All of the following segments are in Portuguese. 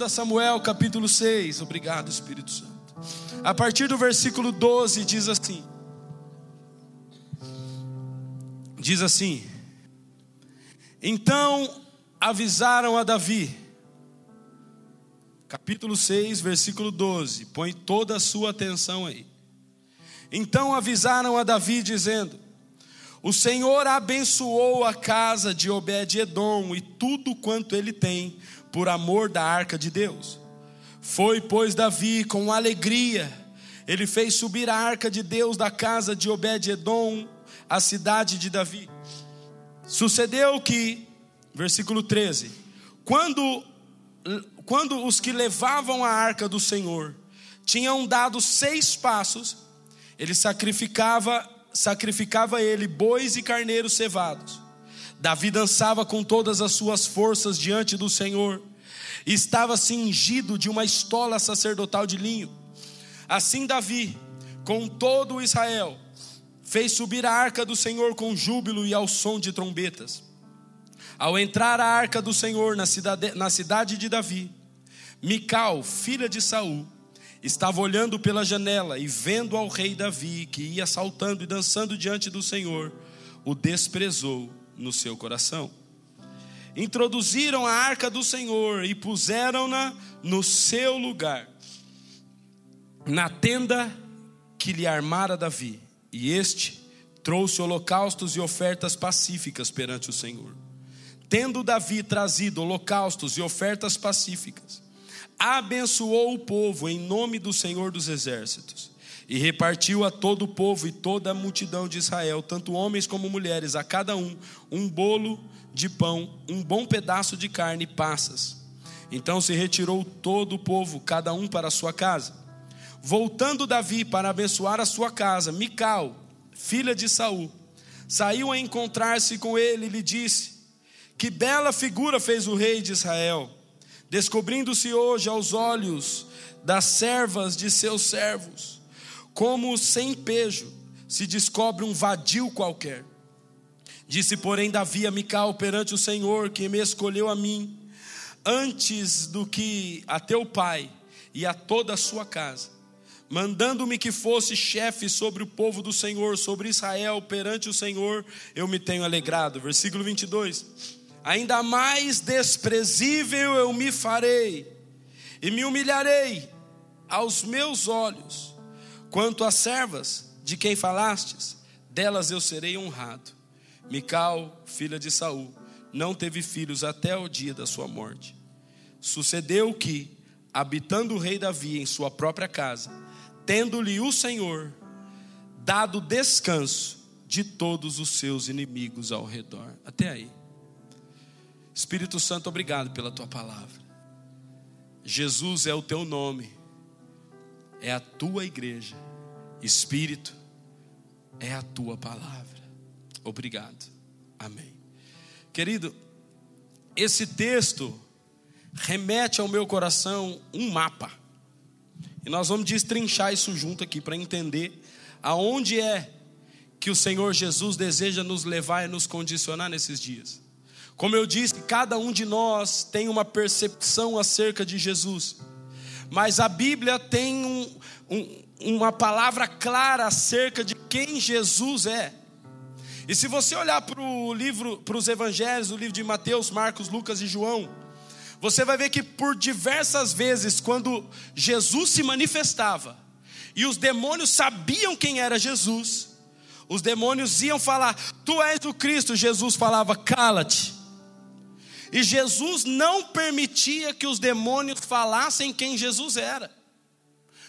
2 Samuel capítulo 6, obrigado Espírito Santo. A partir do versículo 12 diz assim: Diz assim: Então avisaram a Davi, capítulo 6, versículo 12, põe toda a sua atenção aí. Então avisaram a Davi, dizendo: O Senhor abençoou a casa de Obed-Edom e tudo quanto ele tem, por amor da arca de Deus. Foi, pois, Davi com alegria, ele fez subir a arca de Deus da casa de Obed-Edom, a cidade de Davi. Sucedeu que, versículo 13, quando, quando os que levavam a arca do Senhor tinham dado seis passos, ele sacrificava, sacrificava ele bois e carneiros cevados. Davi dançava com todas as suas forças diante do Senhor, estava cingido de uma estola sacerdotal de linho. Assim Davi, com todo Israel, fez subir a arca do Senhor com júbilo e ao som de trombetas. Ao entrar a arca do Senhor na cidade, na cidade de Davi, Mical, filha de Saul, estava olhando pela janela e vendo ao rei Davi, que ia saltando e dançando diante do Senhor, o desprezou no seu coração. Introduziram a arca do Senhor e puseram-na no seu lugar, na tenda que lhe armara Davi, e este trouxe holocaustos e ofertas pacíficas perante o Senhor. Tendo Davi trazido holocaustos e ofertas pacíficas, abençoou o povo em nome do Senhor dos Exércitos e repartiu a todo o povo e toda a multidão de Israel, tanto homens como mulheres, a cada um um bolo de pão, um bom pedaço de carne e passas. Então se retirou todo o povo, cada um para a sua casa. Voltando Davi para abençoar a sua casa, Mical, filha de Saul, saiu a encontrar-se com ele e lhe disse: Que bela figura fez o rei de Israel descobrindo-se hoje aos olhos das servas de seus servos, como sem pejo se descobre um vadio qualquer. Disse, porém, Davi a Mical perante o Senhor, que me escolheu a mim, antes do que a teu pai e a toda a sua casa, mandando-me que fosse chefe sobre o povo do Senhor, sobre Israel, perante o Senhor, eu me tenho alegrado. Versículo 22 ainda mais desprezível eu me farei, e me humilharei aos meus olhos. Quanto às servas de quem falastes, delas eu serei honrado. Mical, filha de Saul, não teve filhos até o dia da sua morte. Sucedeu que, habitando o rei Davi em sua própria casa, tendo-lhe o Senhor dado descanso de todos os seus inimigos ao redor. Até aí. Espírito Santo, obrigado pela tua palavra. Jesus é o teu nome, é a tua igreja. Espírito é a tua palavra. Obrigado. Amém. Querido, esse texto remete ao meu coração um mapa. E nós vamos destrinchar isso junto aqui para entender aonde é que o Senhor Jesus deseja nos levar e nos condicionar nesses dias. Como eu disse, cada um de nós tem uma percepção acerca de Jesus, mas a Bíblia tem um, um, uma palavra clara acerca de quem Jesus é. E se você olhar para o livro, para os evangelhos, o livro de Mateus, Marcos, Lucas e João, você vai ver que por diversas vezes, quando Jesus se manifestava, e os demônios sabiam quem era Jesus, os demônios iam falar: Tu és o Cristo. Jesus falava: Cala-te. E Jesus não permitia que os demônios falassem quem Jesus era.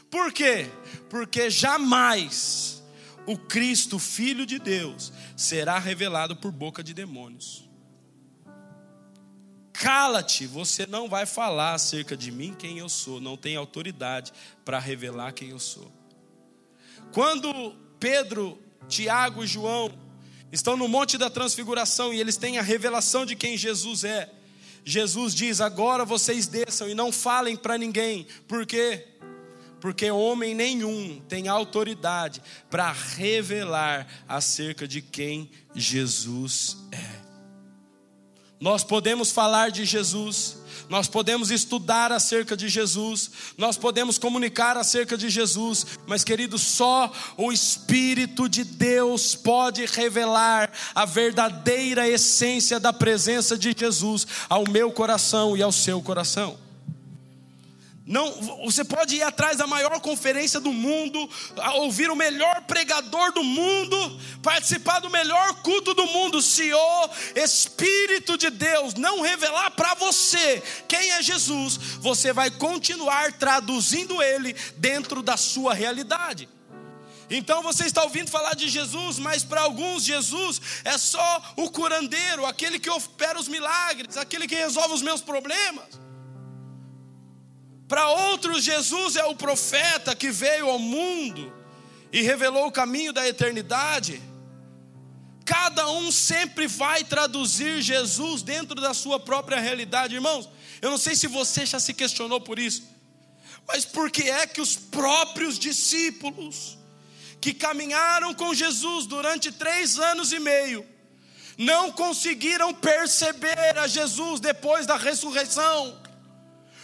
Por quê? Porque jamais o Cristo, Filho de Deus, será revelado por boca de demônios. Cala-te, você não vai falar acerca de mim quem eu sou, não tem autoridade para revelar quem eu sou. Quando Pedro, Tiago e João estão no Monte da Transfiguração e eles têm a revelação de quem Jesus é. Jesus diz: agora vocês desçam e não falem para ninguém, por quê? Porque homem nenhum tem autoridade para revelar acerca de quem Jesus é. Nós podemos falar de Jesus, nós podemos estudar acerca de Jesus, nós podemos comunicar acerca de Jesus, mas querido, só o Espírito de Deus pode revelar a verdadeira essência da presença de Jesus ao meu coração e ao seu coração. Não, você pode ir atrás da maior conferência do mundo, ouvir o melhor pregador do mundo, participar do melhor culto do mundo, se o Espírito de Deus não revelar para você quem é Jesus, você vai continuar traduzindo ele dentro da sua realidade. Então você está ouvindo falar de Jesus, mas para alguns Jesus é só o curandeiro, aquele que opera os milagres, aquele que resolve os meus problemas. Para outros, Jesus é o profeta que veio ao mundo e revelou o caminho da eternidade. Cada um sempre vai traduzir Jesus dentro da sua própria realidade, irmãos. Eu não sei se você já se questionou por isso, mas por que é que os próprios discípulos que caminharam com Jesus durante três anos e meio não conseguiram perceber a Jesus depois da ressurreição?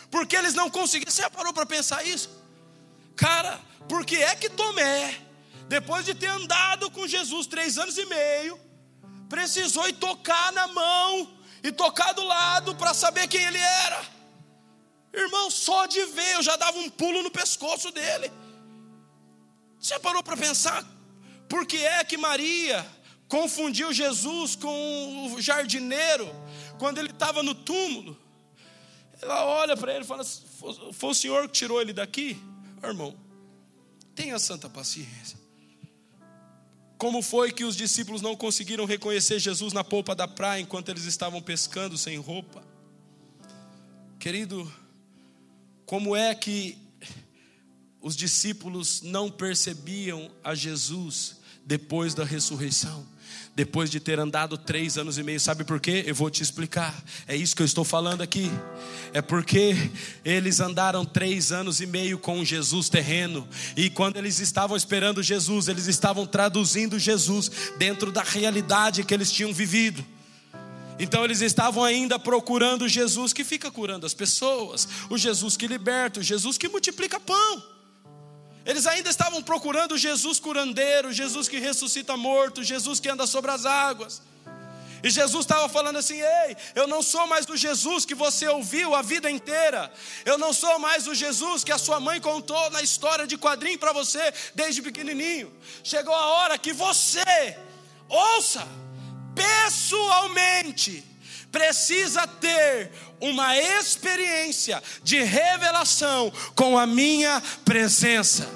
Porque eles não conseguiram. Você já parou para pensar isso? Cara, por que é que Tomé, depois de ter andado com Jesus três anos e meio, precisou ir tocar na mão e tocar do lado para saber quem ele era? Irmão, só de ver eu já dava um pulo no pescoço dele. Você parou para pensar? Por que é que Maria confundiu Jesus com o jardineiro quando ele estava no túmulo? Ela olha para ele e fala: Foi o senhor que tirou ele daqui? irmão, tenha santa paciência. Como foi que os discípulos não conseguiram reconhecer Jesus na polpa da praia enquanto eles estavam pescando sem roupa? Querido, como é que os discípulos não percebiam a Jesus depois da ressurreição? Depois de ter andado três anos e meio. Sabe por quê? Eu vou te explicar. É isso que eu estou falando aqui. É porque eles andaram três anos e meio com Jesus terreno. E quando eles estavam esperando Jesus, eles estavam traduzindo Jesus dentro da realidade que eles tinham vivido. Então eles estavam ainda procurando Jesus que fica curando as pessoas, o Jesus que liberta, o Jesus que multiplica pão. Eles ainda estavam procurando Jesus curandeiro, Jesus que ressuscita morto, Jesus que anda sobre as águas. E Jesus estava falando assim: Ei, eu não sou mais o Jesus que você ouviu a vida inteira. Eu não sou mais o Jesus que a sua mãe contou na história de quadrinho para você desde pequenininho. Chegou a hora que você, ouça, pessoalmente, precisa ter uma experiência de revelação com a minha presença.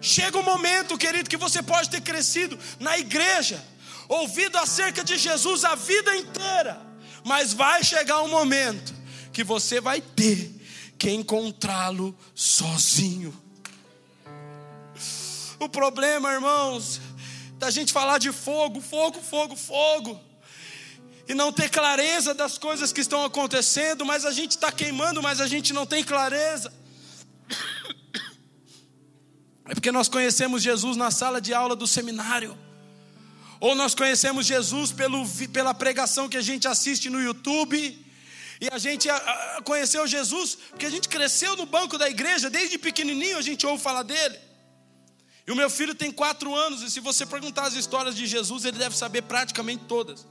Chega um momento, querido, que você pode ter crescido na igreja, ouvido acerca de Jesus a vida inteira, mas vai chegar um momento que você vai ter que encontrá-lo sozinho. O problema, irmãos, da gente falar de fogo, fogo, fogo, fogo, e não ter clareza das coisas que estão acontecendo, mas a gente está queimando, mas a gente não tem clareza. É porque nós conhecemos Jesus na sala de aula do seminário. Ou nós conhecemos Jesus pelo, pela pregação que a gente assiste no YouTube. E a gente conheceu Jesus porque a gente cresceu no banco da igreja, desde pequenininho a gente ouve falar dele. E o meu filho tem quatro anos, e se você perguntar as histórias de Jesus, ele deve saber praticamente todas.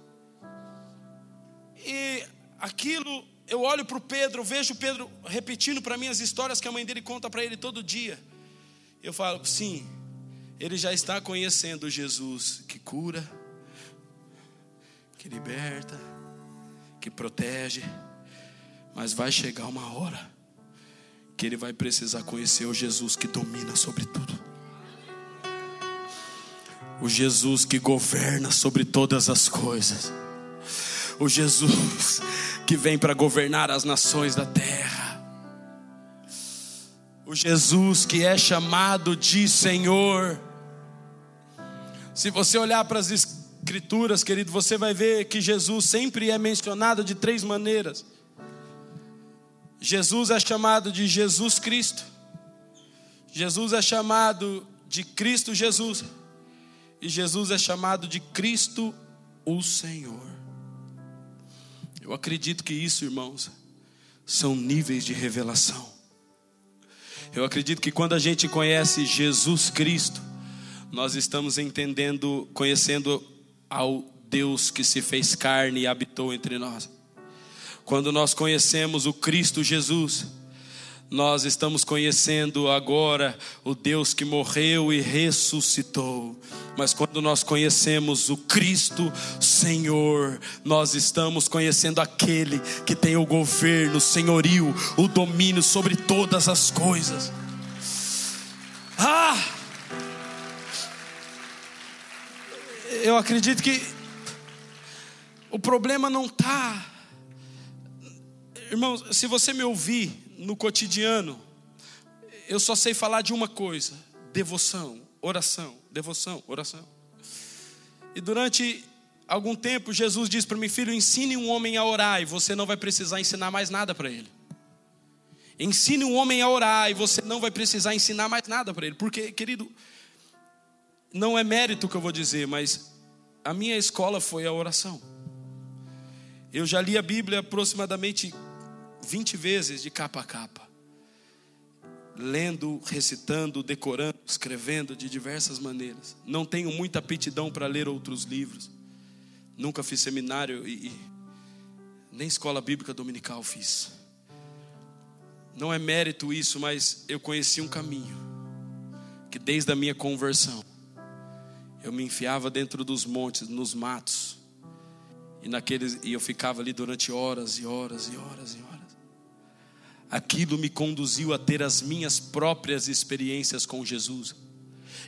E aquilo, eu olho para o Pedro, vejo o Pedro repetindo para mim as histórias que a mãe dele conta para ele todo dia. Eu falo, sim, ele já está conhecendo Jesus que cura, que liberta, que protege, mas vai chegar uma hora que ele vai precisar conhecer o Jesus que domina sobre tudo. O Jesus que governa sobre todas as coisas. O Jesus que vem para governar as nações da terra o Jesus que é chamado de Senhor. Se você olhar para as Escrituras, querido, você vai ver que Jesus sempre é mencionado de três maneiras. Jesus é chamado de Jesus Cristo, Jesus é chamado de Cristo Jesus, e Jesus é chamado de Cristo o Senhor. Eu acredito que isso, irmãos, são níveis de revelação. Eu acredito que quando a gente conhece Jesus Cristo, nós estamos entendendo, conhecendo ao Deus que se fez carne e habitou entre nós. Quando nós conhecemos o Cristo Jesus, nós estamos conhecendo agora o Deus que morreu e ressuscitou. Mas quando nós conhecemos o Cristo Senhor, nós estamos conhecendo aquele que tem o governo, o senhorio, o domínio sobre todas as coisas. Ah! Eu acredito que o problema não está. Irmãos, se você me ouvir no cotidiano, eu só sei falar de uma coisa: devoção, oração, devoção, oração. E durante algum tempo, Jesus disse para mim, filho, ensine um homem a orar e você não vai precisar ensinar mais nada para ele. Ensine um homem a orar e você não vai precisar ensinar mais nada para ele. Porque, querido, não é mérito que eu vou dizer, mas a minha escola foi a oração. Eu já li a Bíblia aproximadamente 20 vezes de capa a capa, lendo, recitando, decorando, escrevendo de diversas maneiras. Não tenho muita aptidão para ler outros livros. Nunca fiz seminário e, e nem escola bíblica dominical fiz. Não é mérito isso, mas eu conheci um caminho que desde a minha conversão eu me enfiava dentro dos montes, nos matos, e naqueles e eu ficava ali durante horas e horas e horas e horas aquilo me conduziu a ter as minhas próprias experiências com Jesus.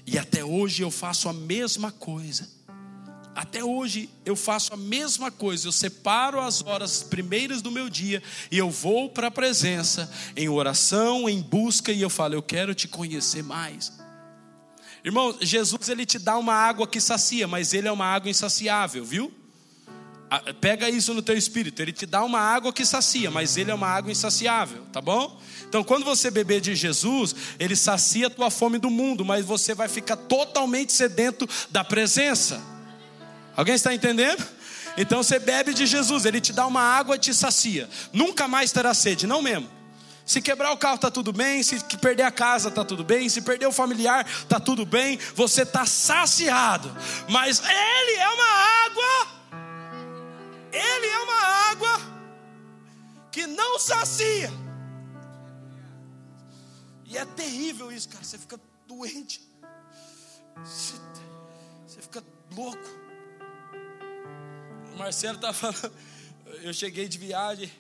E até hoje eu faço a mesma coisa. Até hoje eu faço a mesma coisa. Eu separo as horas primeiras do meu dia e eu vou para a presença em oração, em busca e eu falo, eu quero te conhecer mais. Irmão, Jesus ele te dá uma água que sacia, mas ele é uma água insaciável, viu? Pega isso no teu espírito. Ele te dá uma água que sacia, mas ele é uma água insaciável, tá bom? Então, quando você beber de Jesus, ele sacia a tua fome do mundo, mas você vai ficar totalmente sedento da presença. Alguém está entendendo? Então você bebe de Jesus, ele te dá uma água e te sacia. Nunca mais terá sede, não mesmo. Se quebrar o carro está tudo bem, se perder a casa está tudo bem, se perder o familiar está tudo bem, você está saciado. Mas ele é uma água ele é uma água que não sacia. E é terrível isso, cara. Você fica doente. Você fica louco. O Marcelo tá falando. Eu cheguei de viagem.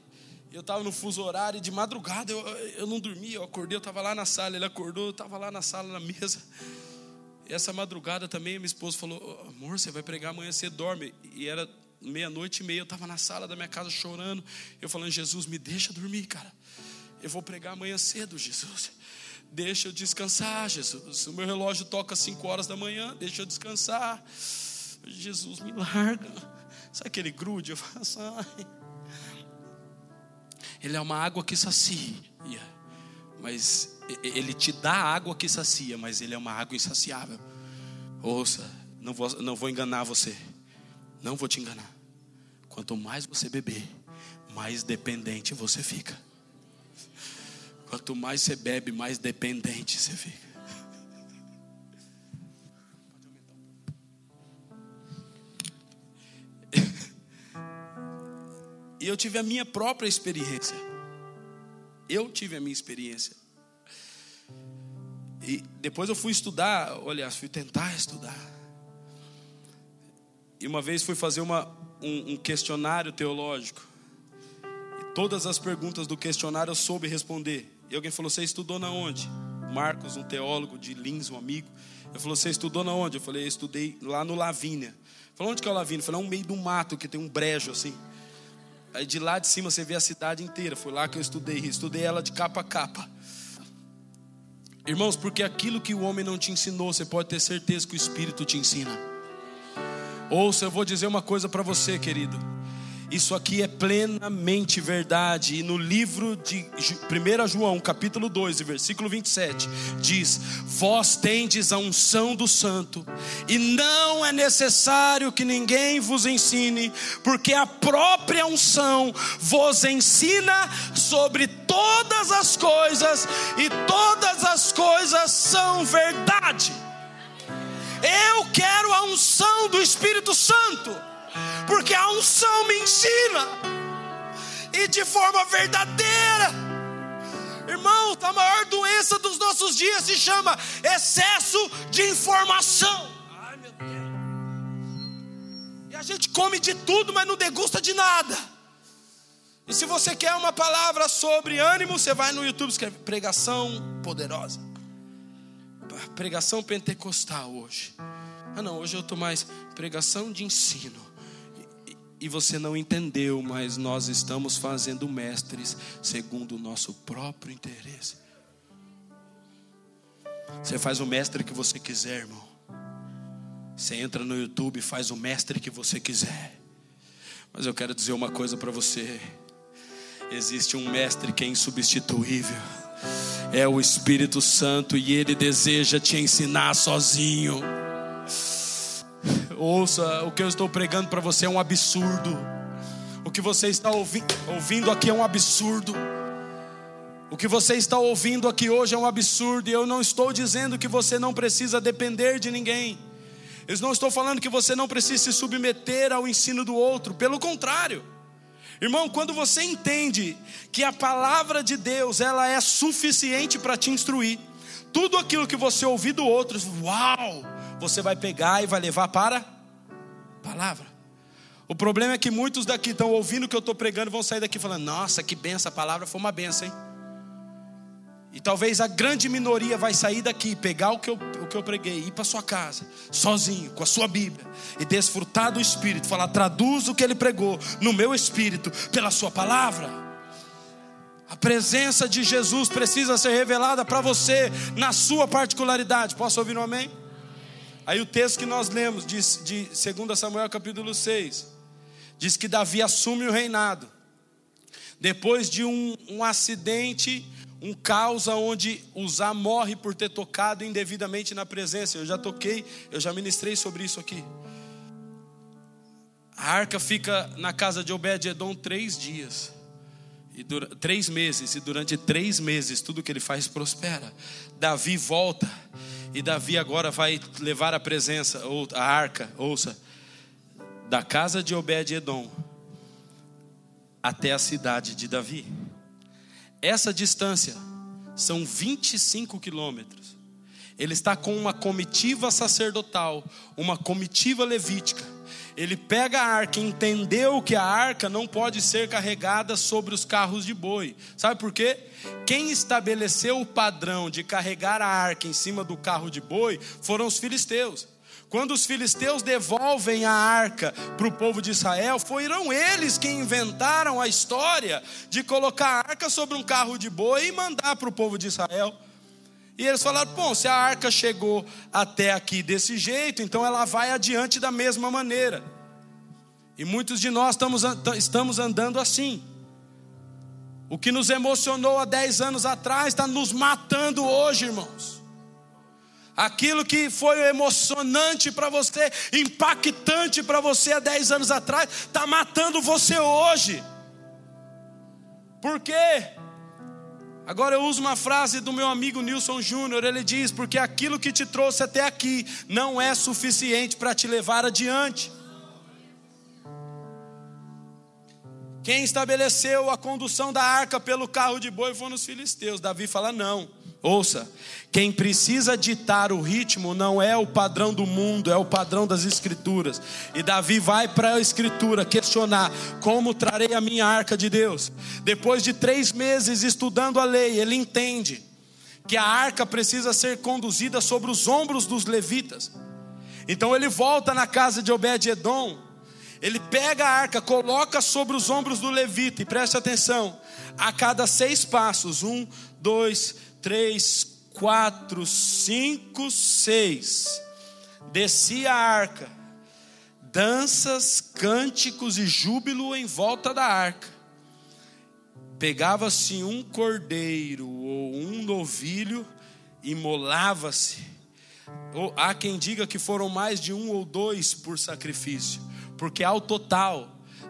Eu estava no fuso horário e de madrugada eu, eu não dormia. Eu acordei, eu estava lá na sala. Ele acordou, eu estava lá na sala, na mesa. E essa madrugada também, minha esposa falou: Amor, você vai pregar amanhã, você dorme. E era meia-noite e meia, eu estava na sala da minha casa chorando. Eu falando, Jesus, me deixa dormir, cara. Eu vou pregar amanhã cedo, Jesus. Deixa eu descansar, Jesus. O meu relógio toca 5 horas da manhã, deixa eu descansar. Jesus, me larga. Sabe aquele grude? Eu faço, ai. Ele é uma água que sacia, mas ele te dá água que sacia, mas ele é uma água insaciável. Ouça, não vou, não vou enganar você. Não vou te enganar. Quanto mais você beber, mais dependente você fica. Quanto mais você bebe, mais dependente você fica. E eu tive a minha própria experiência. Eu tive a minha experiência. E depois eu fui estudar, olha, fui tentar estudar. E uma vez fui fazer uma, um, um questionário teológico. E todas as perguntas do questionário eu soube responder. E alguém falou: Você estudou na onde? Marcos, um teólogo de Lins, um amigo. Ele falou: Você estudou na onde? Eu falei: Eu estudei lá no Lavínia. Falou: Onde que é o Lavínia? Falei: É um meio do mato que tem um brejo assim. Aí de lá de cima você vê a cidade inteira. Foi lá que eu estudei. Estudei ela de capa a capa. Irmãos, porque aquilo que o homem não te ensinou, você pode ter certeza que o Espírito te ensina. Ouça, eu vou dizer uma coisa para você, querido. Isso aqui é plenamente verdade. E no livro de 1 João, capítulo 2, versículo 27, diz: Vós tendes a unção do santo, e não é necessário que ninguém vos ensine, porque a própria unção vos ensina sobre todas as coisas, e todas as coisas são verdade. Eu quero a unção do Espírito Santo porque a unção me ensina, e de forma verdadeira. Irmão, a maior doença dos nossos dias se chama excesso de informação. Ai, meu Deus. E a gente come de tudo, mas não degusta de nada. E se você quer uma palavra sobre ânimo, você vai no YouTube escreve pregação poderosa. Pregação pentecostal hoje. Ah, não, hoje eu estou mais pregação de ensino e você não entendeu, mas nós estamos fazendo mestres segundo o nosso próprio interesse. Você faz o mestre que você quiser, irmão. Você entra no YouTube e faz o mestre que você quiser. Mas eu quero dizer uma coisa para você: existe um mestre que é insubstituível. É o Espírito Santo e ele deseja te ensinar sozinho. Ouça, o que eu estou pregando para você é um absurdo. O que você está ouvi ouvindo aqui é um absurdo. O que você está ouvindo aqui hoje é um absurdo. E eu não estou dizendo que você não precisa depender de ninguém. Eu não estou falando que você não precisa se submeter ao ensino do outro. Pelo contrário. Irmão, quando você entende que a palavra de Deus ela é suficiente para te instruir, tudo aquilo que você ouvir do outro, uau! você vai pegar e vai levar para a palavra. O problema é que muitos daqui estão ouvindo o que eu estou pregando e vão sair daqui falando: Nossa, que benção, a palavra foi uma benção, hein? E talvez a grande minoria vai sair daqui, pegar o que eu, o que eu preguei, ir para sua casa, sozinho, com a sua Bíblia, e desfrutar do Espírito, falar: traduz o que ele pregou no meu espírito, pela sua palavra. A presença de Jesus precisa ser revelada para você, na sua particularidade. Posso ouvir um amém? Aí o texto que nós lemos de, de 2 Samuel capítulo 6 diz que Davi assume o reinado. Depois de um, um acidente, um caos onde Uzá morre por ter tocado indevidamente na presença. Eu já toquei, eu já ministrei sobre isso aqui. A arca fica na casa de Obed-Edom três dias. E dura, três meses, e durante três meses tudo que ele faz prospera. Davi volta e Davi agora vai levar a presença, ou a arca, ouça, da casa de Obed-Edom até a cidade de Davi. Essa distância são 25 quilômetros. Ele está com uma comitiva sacerdotal, uma comitiva levítica ele pega a arca, entendeu que a arca não pode ser carregada sobre os carros de boi. Sabe por quê? Quem estabeleceu o padrão de carregar a arca em cima do carro de boi foram os filisteus. Quando os filisteus devolvem a arca para o povo de Israel, foram eles que inventaram a história de colocar a arca sobre um carro de boi e mandar para o povo de Israel. E eles falaram: bom, se a arca chegou até aqui desse jeito, então ela vai adiante da mesma maneira. E muitos de nós estamos, estamos andando assim. O que nos emocionou há 10 anos atrás está nos matando hoje, irmãos. Aquilo que foi emocionante para você, impactante para você há 10 anos atrás, está matando você hoje. Por quê? Agora eu uso uma frase do meu amigo Nilson Júnior, ele diz: porque aquilo que te trouxe até aqui não é suficiente para te levar adiante. Quem estabeleceu a condução da arca pelo carro de boi foram os filisteus. Davi fala: não. Ouça, quem precisa ditar o ritmo não é o padrão do mundo, é o padrão das escrituras. E Davi vai para a escritura questionar: como trarei a minha arca de Deus? Depois de três meses estudando a lei, ele entende que a arca precisa ser conduzida sobre os ombros dos levitas. Então ele volta na casa de Obed-Edom, ele pega a arca, coloca sobre os ombros do levita, e preste atenção: a cada seis passos, um, dois, três, quatro, cinco, seis. Descia a arca, danças, cânticos e júbilo em volta da arca. Pegava-se um cordeiro ou um novilho, imolava-se. Há quem diga que foram mais de um ou dois por sacrifício, porque ao total,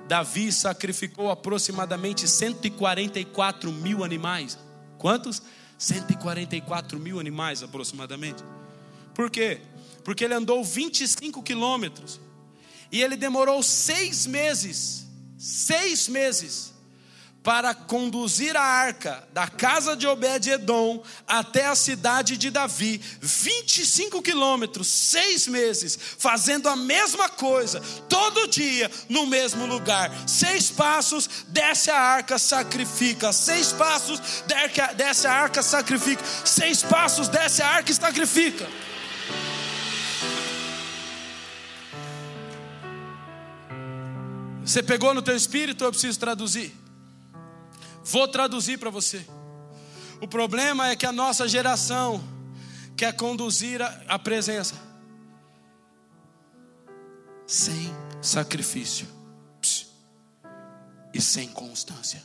Davi sacrificou aproximadamente 144 mil animais. Quantos? 144 mil animais aproximadamente. Por quê? Porque ele andou 25 quilômetros e ele demorou seis meses, seis meses, para conduzir a arca da casa de Obed-Edom até a cidade de Davi, 25 quilômetros, seis meses, fazendo a mesma coisa, todo dia, no mesmo lugar. Seis passos, desce a arca, sacrifica. Seis passos, desce a arca, sacrifica. Seis passos, desce a arca e sacrifica. Você pegou no teu espírito, eu preciso traduzir. Vou traduzir para você. O problema é que a nossa geração quer conduzir a, a presença sem sacrifício e sem constância.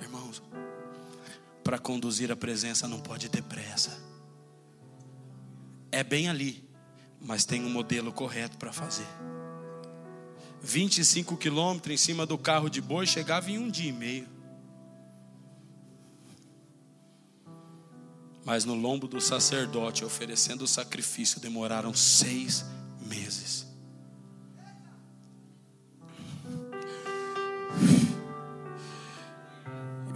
Irmãos, para conduzir a presença não pode ter pressa. É bem ali, mas tem um modelo correto para fazer. 25 quilômetros em cima do carro de boi, chegava em um dia e meio. Mas no lombo do sacerdote, oferecendo o sacrifício, demoraram seis meses.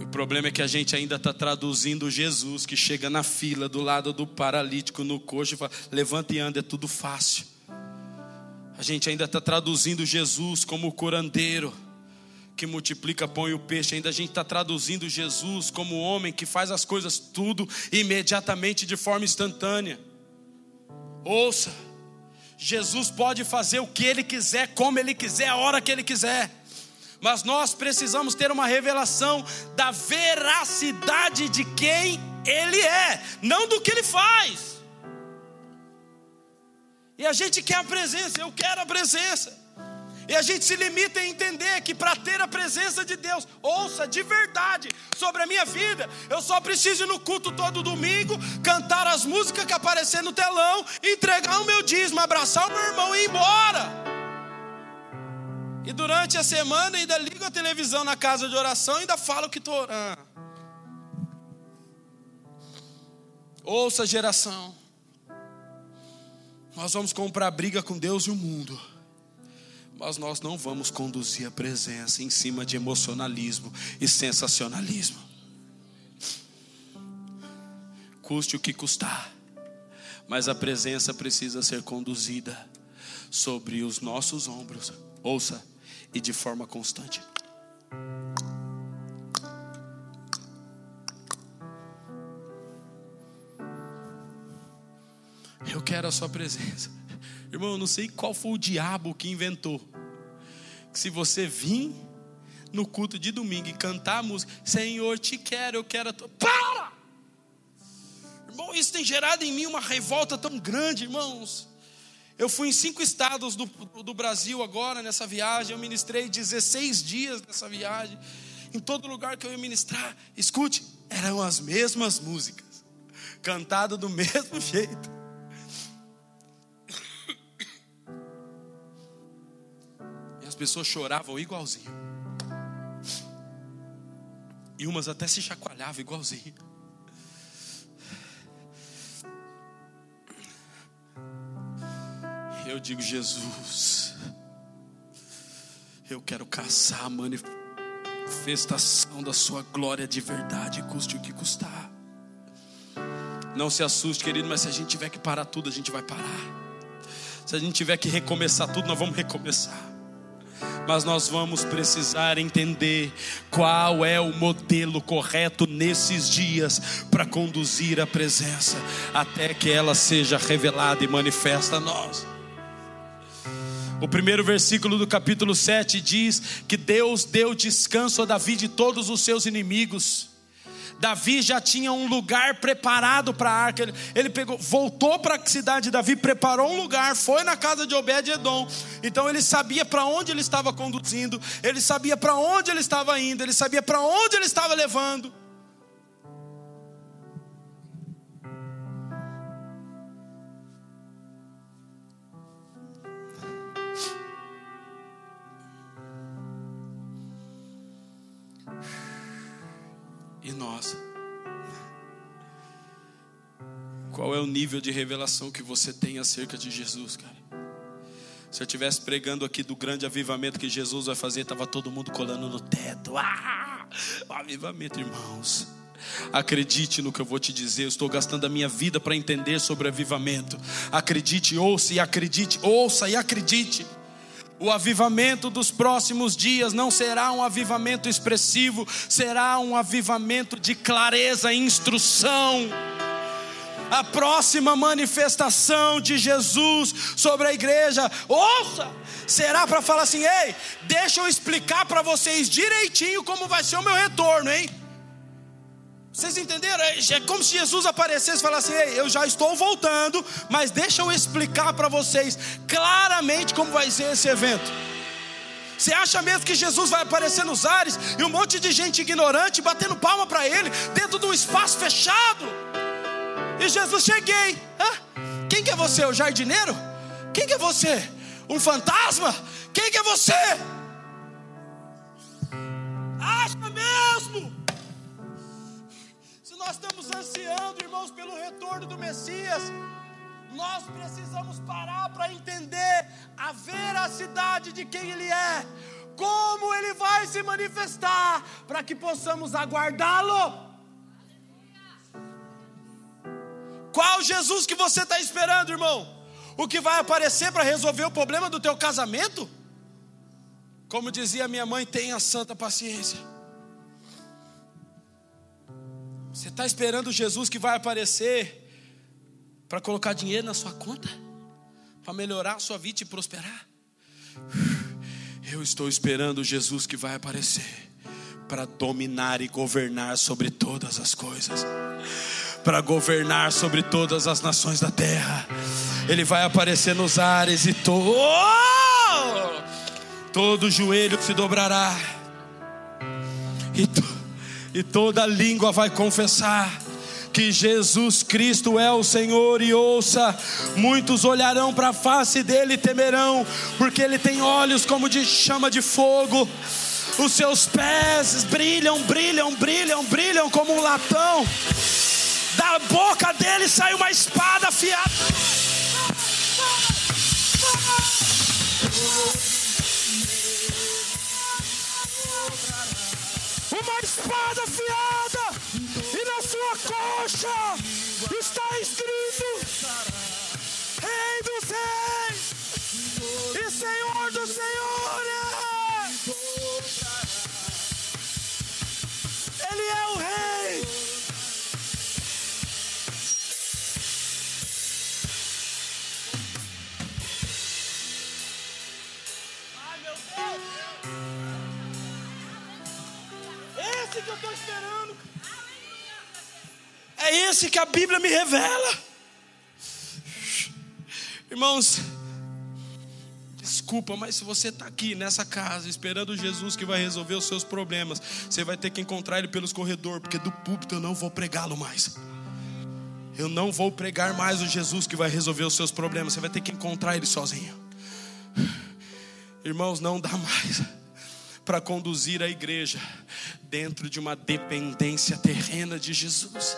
O problema é que a gente ainda está traduzindo Jesus, que chega na fila do lado do paralítico no coxo e fala: levanta e anda, é tudo fácil. A gente ainda está traduzindo Jesus como curandeiro que multiplica pão e o peixe. Ainda a gente está traduzindo Jesus como homem que faz as coisas tudo imediatamente de forma instantânea. Ouça, Jesus pode fazer o que Ele quiser, como Ele quiser, a hora que Ele quiser. Mas nós precisamos ter uma revelação da veracidade de quem Ele é, não do que Ele faz. E a gente quer a presença, eu quero a presença. E a gente se limita a entender que para ter a presença de Deus, ouça de verdade sobre a minha vida, eu só preciso ir no culto todo domingo, cantar as músicas que aparecer no telão, entregar o meu dízimo, abraçar o meu irmão e ir embora. E durante a semana ainda ligo a televisão na casa de oração e ainda falo que estou orando. Ouça geração. Nós vamos comprar briga com Deus e o mundo. Mas nós não vamos conduzir a presença em cima de emocionalismo e sensacionalismo. Custe o que custar. Mas a presença precisa ser conduzida sobre os nossos ombros. Ouça, e de forma constante. Eu quero a sua presença. Irmão, eu não sei qual foi o diabo que inventou. Que se você vir no culto de domingo e cantar a música, Senhor, te quero, eu quero a tua. Para! Irmão, isso tem gerado em mim uma revolta tão grande, irmãos. Eu fui em cinco estados do, do Brasil agora nessa viagem. Eu ministrei 16 dias nessa viagem. Em todo lugar que eu ia ministrar, escute, eram as mesmas músicas, cantadas do mesmo jeito. Pessoas choravam igualzinho. E umas até se chacoalhavam igualzinho. Eu digo, Jesus, eu quero caçar a manifestação da Sua glória de verdade, custe o que custar. Não se assuste, querido, mas se a gente tiver que parar tudo, a gente vai parar. Se a gente tiver que recomeçar tudo, nós vamos recomeçar mas nós vamos precisar entender qual é o modelo correto nesses dias para conduzir a presença até que ela seja revelada e manifesta a nós. O primeiro versículo do capítulo 7 diz que Deus deu descanso a Davi de todos os seus inimigos. Davi já tinha um lugar preparado para a arca. Ele, ele, pegou, voltou para a cidade de Davi, preparou um lugar, foi na casa de Obed-edom. Então ele sabia para onde ele estava conduzindo, ele sabia para onde ele estava indo, ele sabia para onde ele estava levando. Nós? Qual é o nível de revelação que você tem acerca de Jesus, cara? Se eu estivesse pregando aqui do grande avivamento que Jesus vai fazer, estava todo mundo colando no teto. Ah! Avivamento, irmãos. Acredite no que eu vou te dizer. Eu estou gastando a minha vida para entender sobre avivamento. Acredite, ouça e acredite, ouça e acredite. O avivamento dos próximos dias não será um avivamento expressivo, será um avivamento de clareza e instrução. A próxima manifestação de Jesus sobre a igreja, ouça, será para falar assim: ei, deixa eu explicar para vocês direitinho como vai ser o meu retorno, hein? Vocês entenderam? É, é como se Jesus aparecesse e falasse: Ei, eu já estou voltando, mas deixa eu explicar para vocês claramente como vai ser esse evento. Você acha mesmo que Jesus vai aparecer nos ares e um monte de gente ignorante batendo palma para ele dentro de um espaço fechado? E Jesus cheguei. Hã? Quem que é você? O jardineiro? Quem que é você? Um fantasma? Quem que é você? Nós estamos ansiando, irmãos, pelo retorno do Messias, nós precisamos parar para entender a veracidade de quem Ele é, como Ele vai se manifestar, para que possamos aguardá-lo. Qual Jesus que você está esperando, irmão? O que vai aparecer para resolver o problema do teu casamento? Como dizia minha mãe, tenha santa paciência. Você está esperando Jesus que vai aparecer para colocar dinheiro na sua conta? Para melhorar a sua vida e prosperar? Eu estou esperando Jesus que vai aparecer para dominar e governar sobre todas as coisas, para governar sobre todas as nações da terra. Ele vai aparecer nos ares e todo todo joelho se dobrará. E todo e toda língua vai confessar que Jesus Cristo é o Senhor, e ouça: muitos olharão para a face dele e temerão, porque ele tem olhos como de chama de fogo, os seus pés brilham, brilham, brilham, brilham como um latão, da boca dele sai uma espada afiada. Espada afiada, e na sua coxa está escrito: Rei dos Reis e Senhor dos Senhores. Ele é o Rei. Esse que eu estou esperando. É esse que a Bíblia me revela. Irmãos, desculpa, mas se você está aqui nessa casa esperando Jesus que vai resolver os seus problemas, você vai ter que encontrar ele pelos corredores, porque do púlpito eu não vou pregá-lo mais. Eu não vou pregar mais o Jesus que vai resolver os seus problemas. Você vai ter que encontrar ele sozinho. Irmãos, não dá mais para conduzir a igreja dentro de uma dependência terrena de Jesus.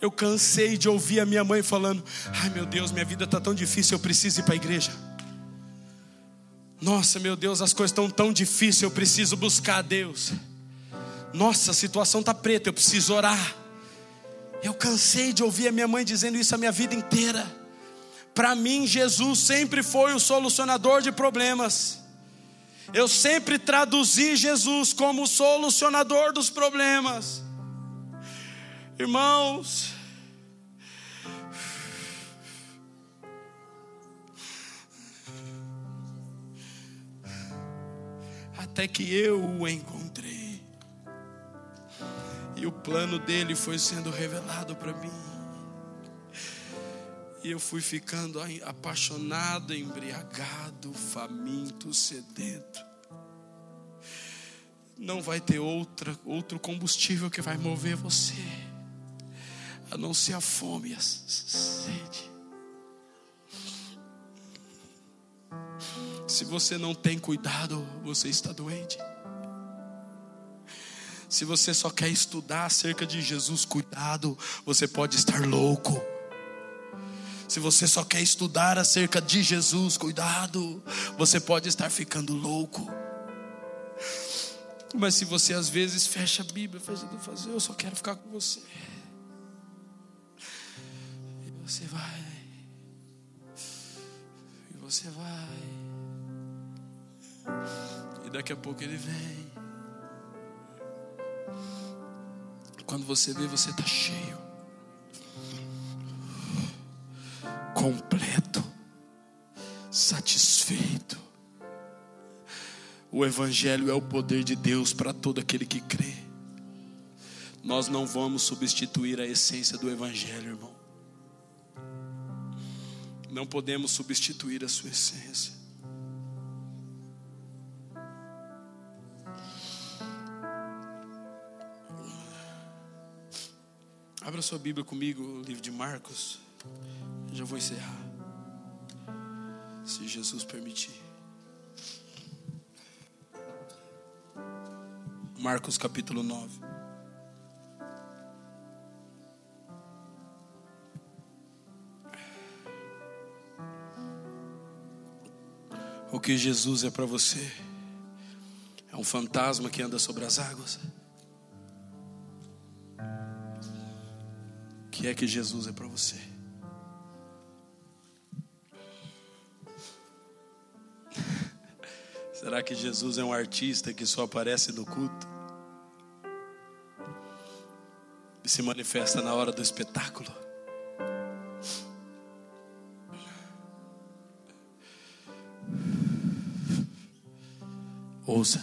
Eu cansei de ouvir a minha mãe falando: Ai meu Deus, minha vida está tão difícil, eu preciso ir para a igreja. Nossa, meu Deus, as coisas estão tão difíceis, eu preciso buscar a Deus. Nossa, a situação está preta, eu preciso orar. Eu cansei de ouvir a minha mãe dizendo isso a minha vida inteira. Para mim, Jesus sempre foi o solucionador de problemas. Eu sempre traduzi Jesus como solucionador dos problemas. Irmãos, até que eu o encontrei. E o plano dele foi sendo revelado para mim. E eu fui ficando apaixonado, embriagado, faminto, sedento. Não vai ter outra, outro combustível que vai mover você, a não ser a fome e a sede. Se você não tem cuidado, você está doente. Se você só quer estudar acerca de Jesus, cuidado, você pode estar louco. Se você só quer estudar acerca de Jesus, cuidado, você pode estar ficando louco. Mas se você às vezes fecha a Bíblia, faz tudo fazer, eu só quero ficar com você. E você vai. E você vai. E daqui a pouco ele vem. Quando você vê, você está cheio. Completo, satisfeito. O Evangelho é o poder de Deus para todo aquele que crê. Nós não vamos substituir a essência do Evangelho, irmão. Não podemos substituir a sua essência. Abra sua Bíblia comigo, o livro de Marcos. Já vou encerrar. Se Jesus permitir. Marcos capítulo 9. O que Jesus é para você? É um fantasma que anda sobre as águas? O que é que Jesus é para você? Será que Jesus é um artista que só aparece no culto? E se manifesta na hora do espetáculo? Ouça,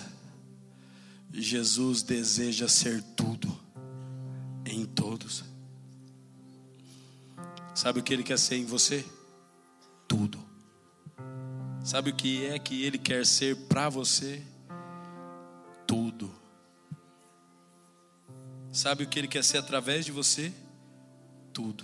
Jesus deseja ser tudo em todos. Sabe o que Ele quer ser em você? Sabe o que é que Ele quer ser para você? Tudo. Sabe o que Ele quer ser através de você? Tudo.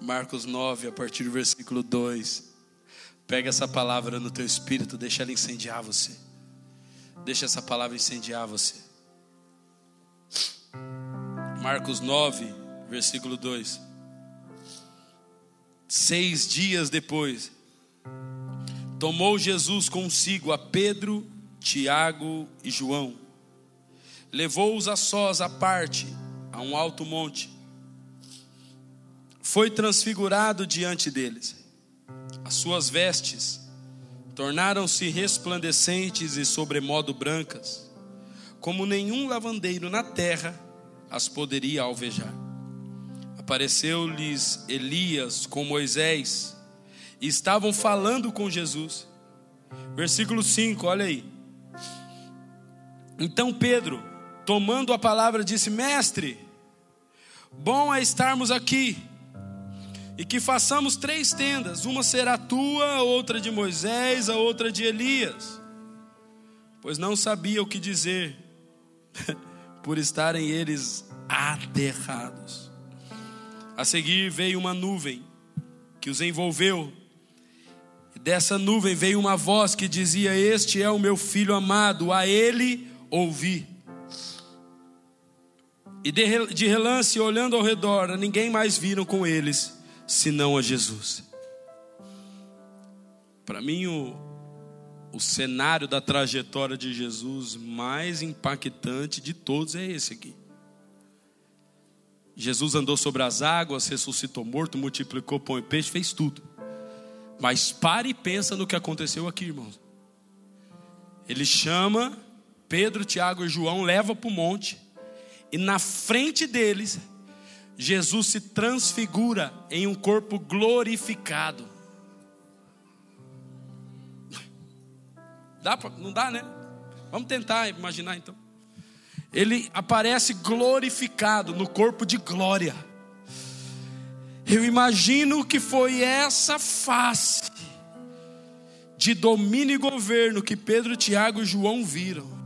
Marcos 9, a partir do versículo 2. Pega essa palavra no teu espírito, deixa ela incendiar você. Deixa essa palavra incendiar você. Marcos 9, versículo 2. Seis dias depois, tomou Jesus consigo a Pedro, Tiago e João, levou-os a sós à parte, a um alto monte, foi transfigurado diante deles, as suas vestes tornaram-se resplandecentes e sobremodo brancas, como nenhum lavandeiro na terra as poderia alvejar. Apareceu-lhes Elias com Moisés e estavam falando com Jesus. Versículo 5, olha aí. Então Pedro, tomando a palavra, disse: Mestre, bom é estarmos aqui e que façamos três tendas: uma será tua, outra de Moisés, a outra de Elias. Pois não sabia o que dizer, por estarem eles aterrados. A seguir veio uma nuvem que os envolveu, e dessa nuvem veio uma voz que dizia: Este é o meu filho amado, a ele ouvi. E de relance, olhando ao redor, ninguém mais viram com eles senão a Jesus. Para mim, o, o cenário da trajetória de Jesus mais impactante de todos é esse aqui. Jesus andou sobre as águas, ressuscitou morto, multiplicou pão e peixe, fez tudo. Mas pare e pensa no que aconteceu aqui, irmãos. Ele chama Pedro, Tiago e João, leva para o monte, e na frente deles Jesus se transfigura em um corpo glorificado. Dá pra, não dá, né? Vamos tentar imaginar então. Ele aparece glorificado no corpo de glória. Eu imagino que foi essa face de domínio e governo que Pedro, Tiago e João viram.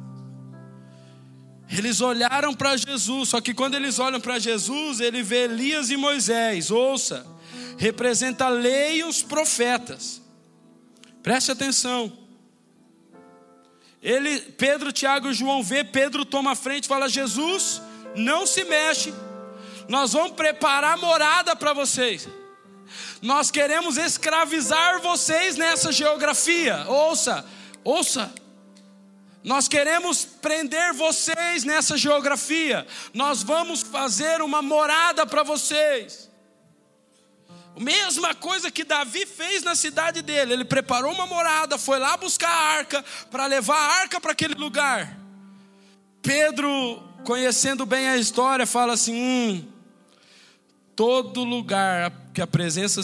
Eles olharam para Jesus, só que quando eles olham para Jesus, ele vê Elias e Moisés. Ouça, representa a lei e os profetas. Preste atenção. Ele, Pedro, Tiago e João vê, Pedro toma a frente e fala: Jesus, não se mexe, nós vamos preparar morada para vocês. Nós queremos escravizar vocês nessa geografia. Ouça, ouça. Nós queremos prender vocês nessa geografia. Nós vamos fazer uma morada para vocês. Mesma coisa que Davi fez na cidade dele. Ele preparou uma morada, foi lá buscar a arca para levar a arca para aquele lugar. Pedro, conhecendo bem a história, fala assim: hum, todo lugar que a presença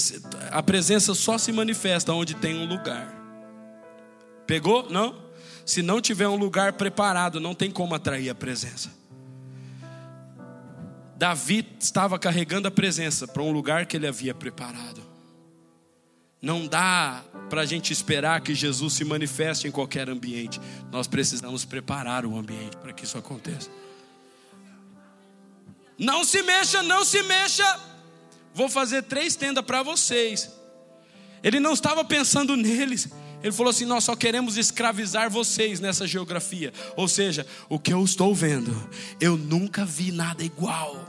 a presença só se manifesta onde tem um lugar. Pegou? Não? Se não tiver um lugar preparado, não tem como atrair a presença. Davi estava carregando a presença para um lugar que ele havia preparado. Não dá para a gente esperar que Jesus se manifeste em qualquer ambiente. Nós precisamos preparar o ambiente para que isso aconteça. Não se mexa, não se mexa. Vou fazer três tendas para vocês. Ele não estava pensando neles. Ele falou assim: Nós só queremos escravizar vocês nessa geografia. Ou seja, o que eu estou vendo, eu nunca vi nada igual.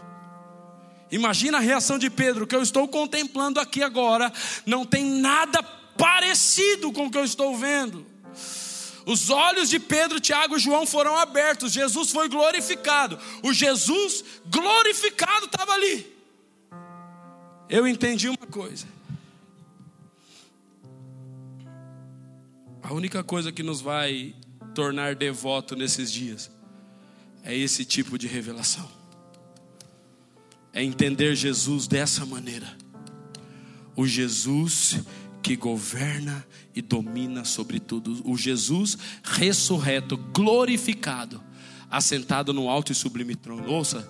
Imagina a reação de Pedro, o que eu estou contemplando aqui agora, não tem nada parecido com o que eu estou vendo. Os olhos de Pedro, Tiago e João foram abertos, Jesus foi glorificado. O Jesus glorificado estava ali. Eu entendi uma coisa. A única coisa que nos vai tornar devoto nesses dias é esse tipo de revelação. É entender Jesus dessa maneira. O Jesus que governa e domina sobre tudo. O Jesus ressurreto, glorificado, assentado no alto e sublime trono. Ouça,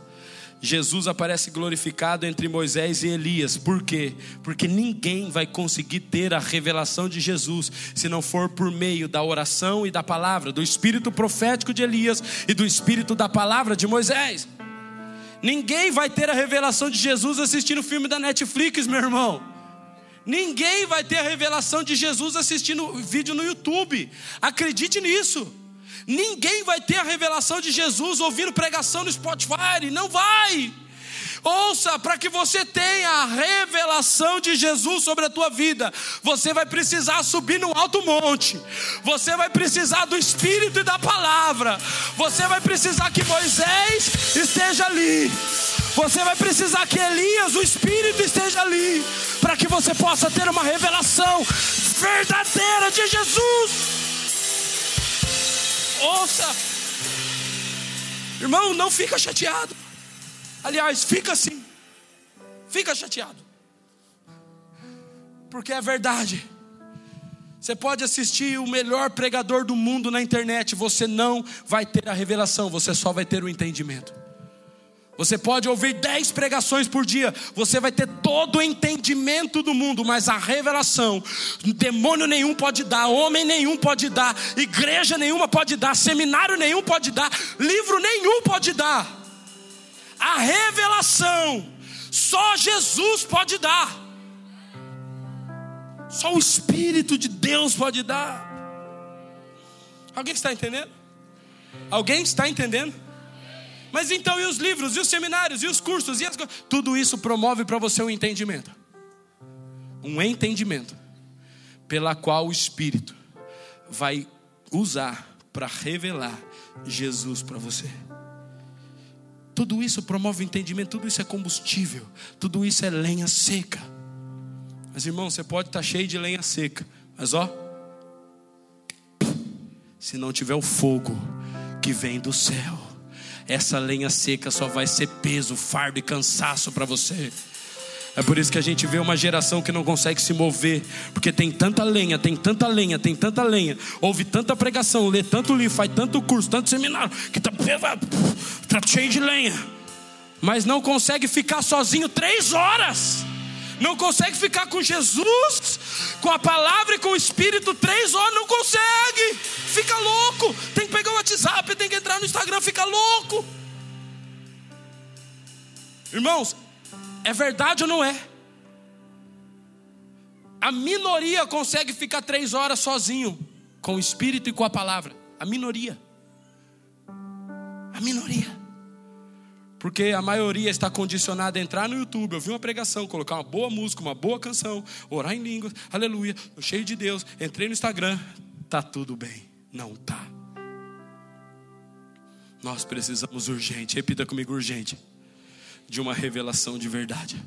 Jesus aparece glorificado entre Moisés e Elias. Por quê? Porque ninguém vai conseguir ter a revelação de Jesus se não for por meio da oração e da palavra, do espírito profético de Elias e do espírito da palavra de Moisés. Ninguém vai ter a revelação de Jesus assistindo o filme da Netflix, meu irmão. Ninguém vai ter a revelação de Jesus assistindo vídeo no YouTube. Acredite nisso. Ninguém vai ter a revelação de Jesus ouvindo pregação no Spotify, não vai. Ouça, para que você tenha a revelação de Jesus sobre a tua vida, você vai precisar subir no alto monte, você vai precisar do Espírito e da palavra, você vai precisar que Moisés esteja ali, você vai precisar que Elias, o Espírito, esteja ali, para que você possa ter uma revelação verdadeira de Jesus. Ouça, irmão, não fica chateado. Aliás, fica assim, fica chateado, porque é verdade. Você pode assistir o melhor pregador do mundo na internet, você não vai ter a revelação, você só vai ter o entendimento. Você pode ouvir dez pregações por dia, você vai ter todo o entendimento do mundo, mas a revelação, demônio nenhum pode dar, homem nenhum pode dar, igreja nenhuma pode dar, seminário nenhum pode dar, livro nenhum pode dar. A revelação, só Jesus pode dar, só o Espírito de Deus pode dar. Alguém está entendendo? Alguém está entendendo? Mas então, e os livros, e os seminários, e os cursos, e as... tudo isso promove para você um entendimento. Um entendimento pela qual o Espírito vai usar para revelar Jesus para você. Tudo isso promove entendimento, tudo isso é combustível, tudo isso é lenha seca. Mas irmão, você pode estar tá cheio de lenha seca, mas ó, se não tiver o fogo que vem do céu, essa lenha seca só vai ser peso, fardo e cansaço para você. É por isso que a gente vê uma geração que não consegue se mover, porque tem tanta lenha, tem tanta lenha, tem tanta lenha, ouve tanta pregação, lê tanto livro, faz tanto curso, tanto seminário, que está tá cheio de lenha, mas não consegue ficar sozinho três horas, não consegue ficar com Jesus, com a palavra e com o Espírito três horas, não consegue, fica louco, tem que pegar o WhatsApp, tem que entrar no Instagram, fica louco. Irmãos, é verdade ou não é? A minoria consegue ficar três horas sozinho com o Espírito e com a palavra. A minoria. A minoria. Porque a maioria está condicionada a entrar no YouTube, ouvir uma pregação, colocar uma boa música, uma boa canção, orar em línguas, aleluia, cheio de Deus. Entrei no Instagram, tá tudo bem. Não tá. Nós precisamos urgente, repita comigo urgente de uma revelação de verdade.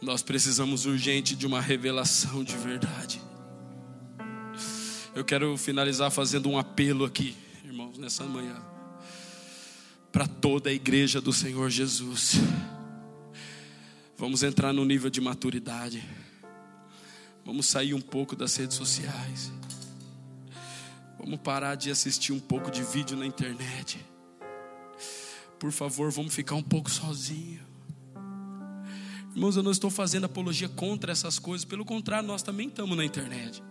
Nós precisamos urgente de uma revelação de verdade. Eu quero finalizar fazendo um apelo aqui, irmãos, nessa manhã, para toda a igreja do Senhor Jesus. Vamos entrar no nível de maturidade. Vamos sair um pouco das redes sociais. Vamos parar de assistir um pouco de vídeo na internet por favor, vamos ficar um pouco sozinhos. Irmãos, eu não estou fazendo apologia contra essas coisas, pelo contrário, nós também estamos na internet.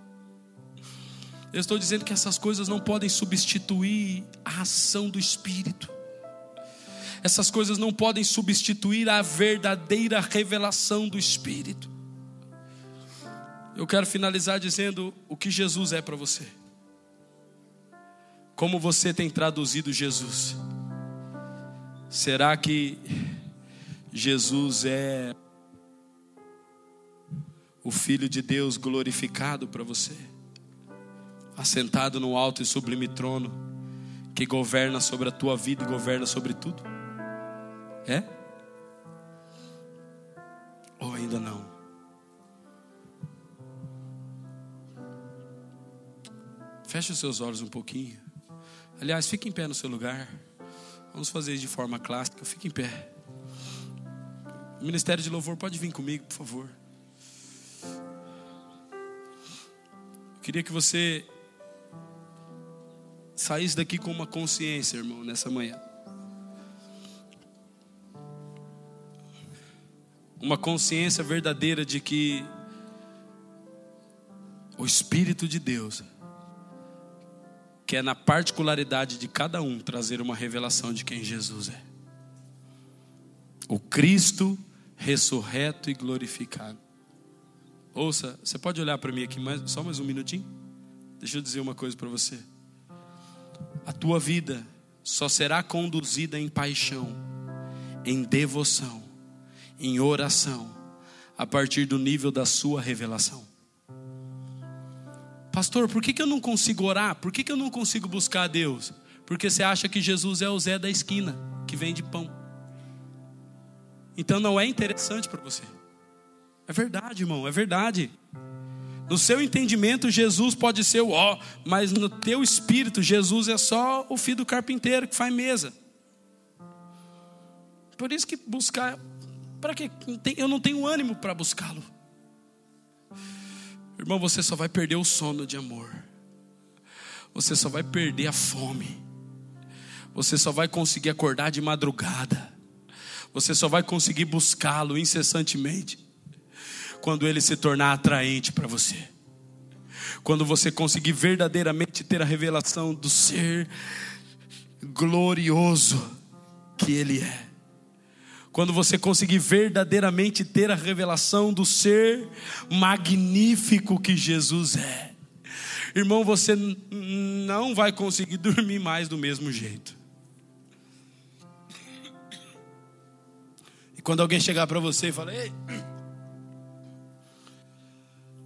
Eu estou dizendo que essas coisas não podem substituir a ação do Espírito. Essas coisas não podem substituir a verdadeira revelação do Espírito. Eu quero finalizar dizendo o que Jesus é para você. Como você tem traduzido Jesus. Será que Jesus é o Filho de Deus glorificado para você? Assentado no alto e sublime trono, que governa sobre a tua vida e governa sobre tudo? É? Ou ainda não? Feche os seus olhos um pouquinho. Aliás, fique em pé no seu lugar. Vamos fazer de forma clássica. Fique em pé. O Ministério de Louvor pode vir comigo, por favor. Eu queria que você saísse daqui com uma consciência, irmão, nessa manhã. Uma consciência verdadeira de que o Espírito de Deus que é na particularidade de cada um trazer uma revelação de quem Jesus é. O Cristo ressurreto e glorificado. Ouça, você pode olhar para mim aqui mais, só mais um minutinho? Deixa eu dizer uma coisa para você. A tua vida só será conduzida em paixão, em devoção, em oração, a partir do nível da sua revelação. Pastor, por que, que eu não consigo orar? Por que, que eu não consigo buscar a Deus? Porque você acha que Jesus é o Zé da esquina, que vende pão. Então não é interessante para você. É verdade, irmão, é verdade. No seu entendimento, Jesus pode ser o ó, mas no teu espírito, Jesus é só o filho do carpinteiro que faz mesa. Por isso que buscar, para que eu não tenho ânimo para buscá-lo. Irmão, você só vai perder o sono de amor. Você só vai perder a fome. Você só vai conseguir acordar de madrugada. Você só vai conseguir buscá-lo incessantemente quando ele se tornar atraente para você. Quando você conseguir verdadeiramente ter a revelação do ser glorioso que ele é quando você conseguir verdadeiramente ter a revelação do ser magnífico que Jesus é. Irmão, você não vai conseguir dormir mais do mesmo jeito. E quando alguém chegar para você e falar, Ei,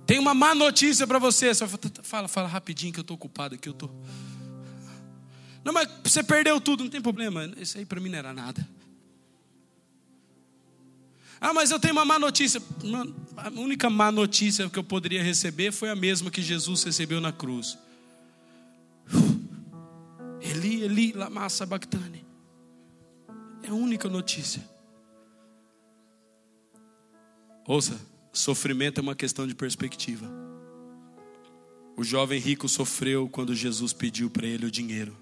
tem uma má notícia para você, você fala, fala rapidinho que eu estou ocupado aqui, eu tô. Não, mas você perdeu tudo, não tem problema. Isso aí para mim não era nada. Ah, mas eu tenho uma má notícia. A única má notícia que eu poderia receber foi a mesma que Jesus recebeu na cruz. Eli, Eli, lama sabachthani. É a única notícia. Ouça, sofrimento é uma questão de perspectiva. O jovem rico sofreu quando Jesus pediu para ele o dinheiro.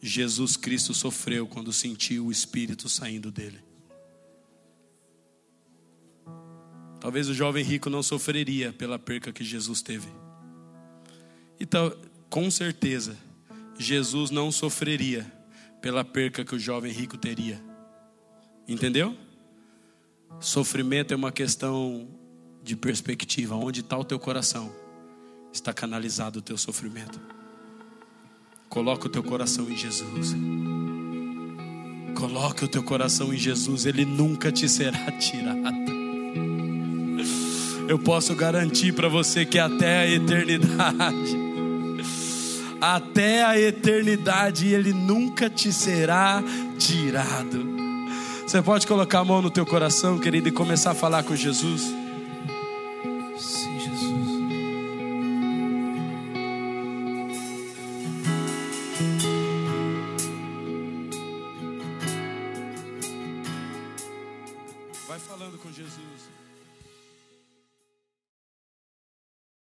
Jesus Cristo sofreu quando sentiu o Espírito saindo dele. Talvez o jovem rico não sofreria pela perca que Jesus teve. Então, com certeza, Jesus não sofreria pela perca que o jovem rico teria. Entendeu? Sofrimento é uma questão de perspectiva. Onde está o teu coração? Está canalizado o teu sofrimento. Coloca o teu coração em Jesus. Coloque o teu coração em Jesus, Ele nunca te será tirado. Eu posso garantir para você que até a eternidade, até a eternidade, Ele nunca te será tirado. Você pode colocar a mão no teu coração, querido, e começar a falar com Jesus.